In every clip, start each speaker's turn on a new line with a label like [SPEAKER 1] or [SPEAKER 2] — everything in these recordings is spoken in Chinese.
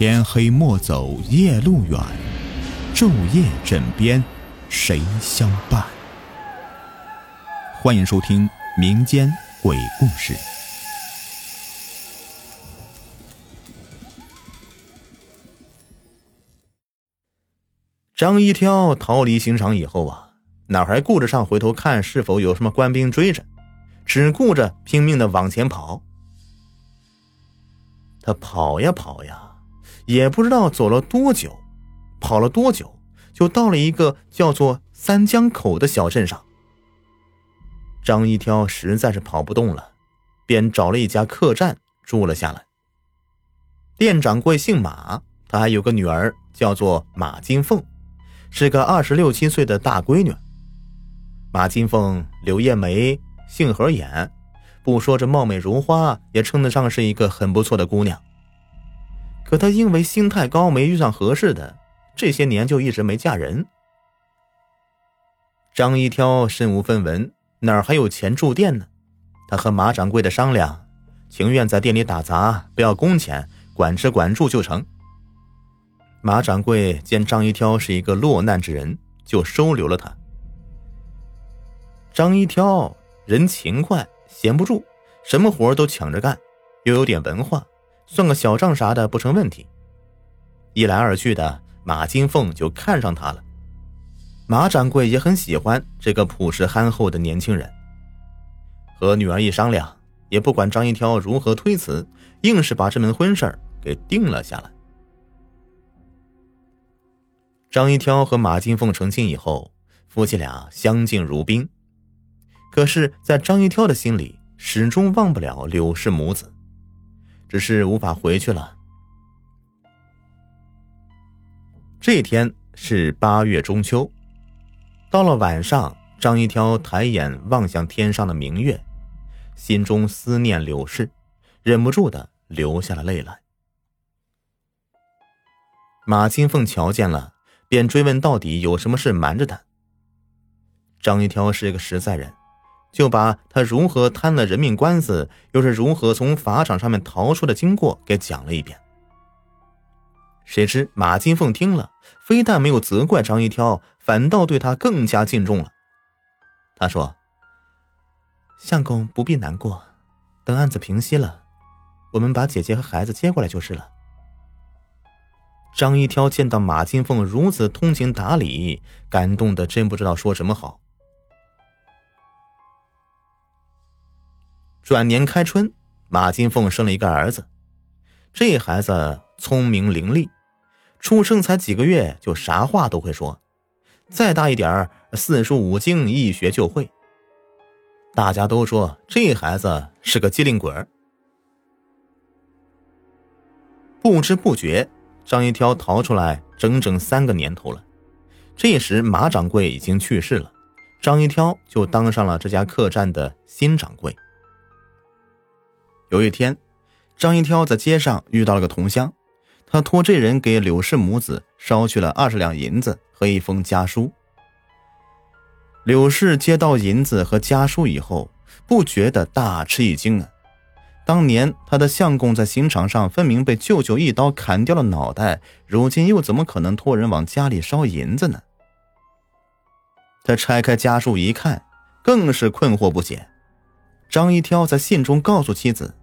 [SPEAKER 1] 天黑莫走夜路远，昼夜枕边谁相伴？欢迎收听民间鬼故事。
[SPEAKER 2] 张一挑逃离刑场以后啊，哪还顾得上回头看是否有什么官兵追着，只顾着拼命的往前跑。他跑呀跑呀。也不知道走了多久，跑了多久，就到了一个叫做三江口的小镇上。张一挑实在是跑不动了，便找了一家客栈住了下来。店掌柜姓马，他还有个女儿叫做马金凤，是个二十六七岁的大闺女。马金凤柳叶眉，杏核眼，不说这貌美如花，也称得上是一个很不错的姑娘。可她因为心太高，没遇上合适的，这些年就一直没嫁人。张一挑身无分文，哪儿还有钱住店呢？他和马掌柜的商量，情愿在店里打杂，不要工钱，管吃管住就成。马掌柜见张一挑是一个落难之人，就收留了他。张一挑人勤快，闲不住，什么活都抢着干，又有点文化。算个小账啥的不成问题。一来二去的，马金凤就看上他了。马掌柜也很喜欢这个朴实憨厚的年轻人。和女儿一商量，也不管张一挑如何推辞，硬是把这门婚事给定了下来。张一挑和马金凤成亲以后，夫妻俩相敬如宾。可是，在张一挑的心里，始终忘不了柳氏母子。只是无法回去了。这天是八月中秋，到了晚上，张一挑抬眼望向天上的明月，心中思念柳氏，忍不住的流下了泪来。马金凤瞧见了，便追问到底有什么事瞒着他。张一挑是一个实在人。就把他如何摊了人命官司，又是如何从法场上面逃出的经过给讲了一遍。谁知马金凤听了，非但没有责怪张一挑，反倒对他更加敬重了。他说：“相公不必难过，等案子平息了，我们把姐姐和孩子接过来就是了。”张一挑见到马金凤如此通情达理，感动的真不知道说什么好。转年开春，马金凤生了一个儿子。这孩子聪明伶俐，出生才几个月就啥话都会说，再大一点四书五经一学就会。大家都说这孩子是个机灵鬼。不知不觉，张一挑逃出来整整三个年头了。这时马掌柜已经去世了，张一挑就当上了这家客栈的新掌柜。有一天，张一挑在街上遇到了个同乡，他托这人给柳氏母子捎去了二十两银子和一封家书。柳氏接到银子和家书以后，不觉得大吃一惊啊！当年他的相公在刑场上分明被舅舅一刀砍掉了脑袋，如今又怎么可能托人往家里捎银子呢？他拆开家书一看，更是困惑不解。张一挑在信中告诉妻子。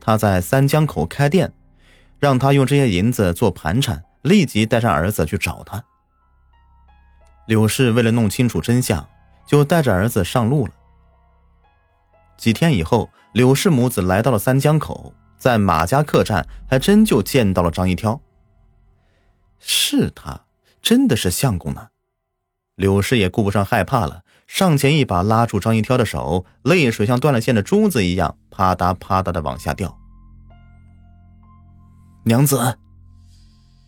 [SPEAKER 2] 他在三江口开店，让他用这些银子做盘缠，立即带上儿子去找他。柳氏为了弄清楚真相，就带着儿子上路了。几天以后，柳氏母子来到了三江口，在马家客栈，还真就见到了张一挑。是他，真的是相公呢。柳氏也顾不上害怕了。上前一把拉住张一挑的手，泪水像断了线的珠子一样啪嗒啪嗒的往下掉。娘子，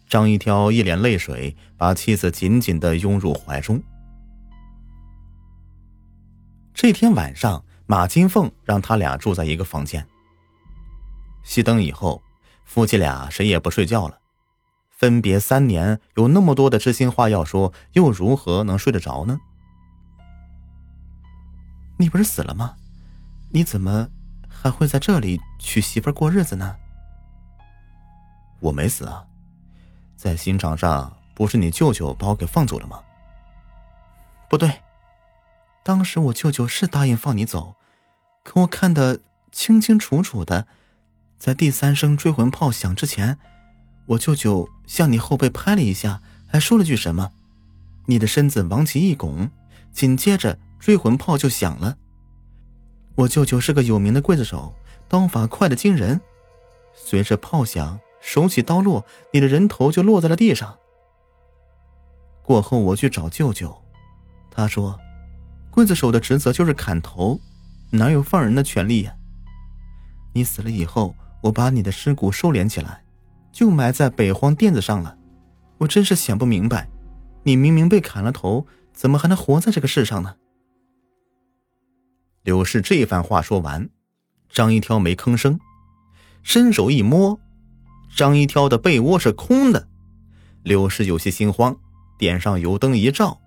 [SPEAKER 2] 张一挑一脸泪水，把妻子紧紧的拥入怀中。这天晚上，马金凤让他俩住在一个房间。熄灯以后，夫妻俩谁也不睡觉了。分别三年，有那么多的知心话要说，又如何能睡得着呢？你不是死了吗？你怎么还会在这里娶媳妇过日子呢？我没死啊，在刑场上，不是你舅舅把我给放走了吗？
[SPEAKER 3] 不对，当时我舅舅是答应放你走，可我看得清清楚楚的，在第三声追魂炮响之前，我舅舅向你后背拍了一下，还说了句什么，你的身子往起一拱，紧接着追魂炮就响了。我舅舅是个有名的刽子手，刀法快的惊人。随着炮响，手起刀落，你的人头就落在了地上。过后我去找舅舅，他说：“刽子手的职责就是砍头，哪有放人的权利呀？”你死了以后，我把你的尸骨收敛起来，就埋在北荒垫子上了。我真是想不明白，你明明被砍了头，怎么还能活在这个世上呢？
[SPEAKER 2] 柳氏这番话说完，张一挑没吭声，伸手一摸，张一挑的被窝是空的。柳氏有些心慌，点上油灯一照，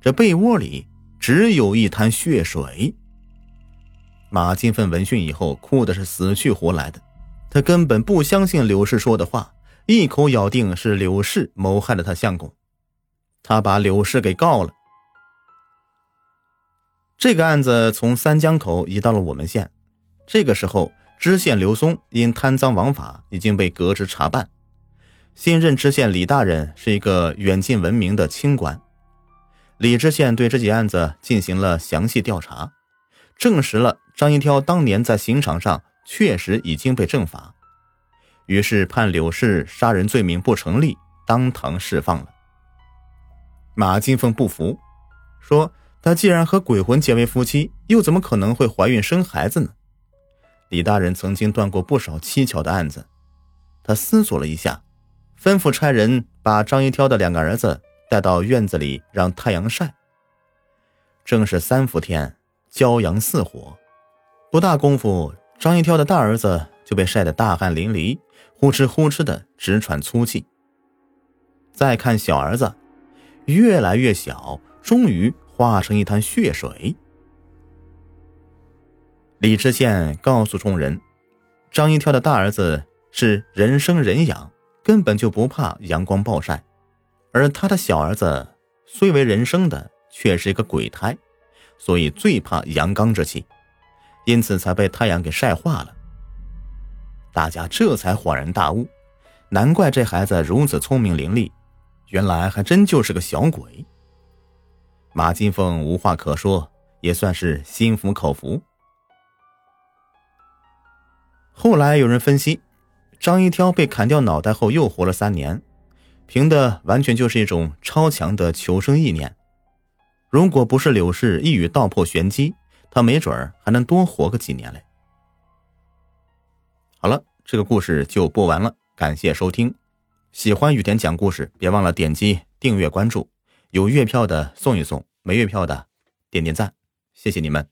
[SPEAKER 2] 这被窝里只有一滩血水。马金凤闻讯以后，哭的是死去活来的，他根本不相信柳氏说的话，一口咬定是柳氏谋害了他相公，他把柳氏给告了。这个案子从三江口移到了我们县，这个时候，知县刘松因贪赃枉法已经被革职查办。新任知县李大人是一个远近闻名的清官。李知县对这起案子进行了详细调查，证实了张一挑当年在刑场上确实已经被正法，于是判柳氏杀人罪名不成立，当堂释放了。马金凤不服，说。他既然和鬼魂结为夫妻，又怎么可能会怀孕生孩子呢？李大人曾经断过不少蹊跷的案子，他思索了一下，吩咐差人把张一挑的两个儿子带到院子里让太阳晒。正是三伏天，骄阳似火，不大功夫，张一挑的大儿子就被晒得大汗淋漓，呼哧呼哧的直喘粗气。再看小儿子，越来越小，终于。化成一滩血水。李知县告诉众人，张一跳的大儿子是人生人养，根本就不怕阳光暴晒；而他的小儿子虽为人生的，却是一个鬼胎，所以最怕阳刚之气，因此才被太阳给晒化了。大家这才恍然大悟，难怪这孩子如此聪明伶俐，原来还真就是个小鬼。马金凤无话可说，也算是心服口服。后来有人分析，张一挑被砍掉脑袋后又活了三年，凭的完全就是一种超强的求生意念。如果不是柳氏一语道破玄机，他没准儿还能多活个几年嘞。好了，这个故事就播完了，感谢收听。喜欢雨田讲故事，别忘了点击订阅关注。有月票的送一送，没月票的点点赞，谢谢你们。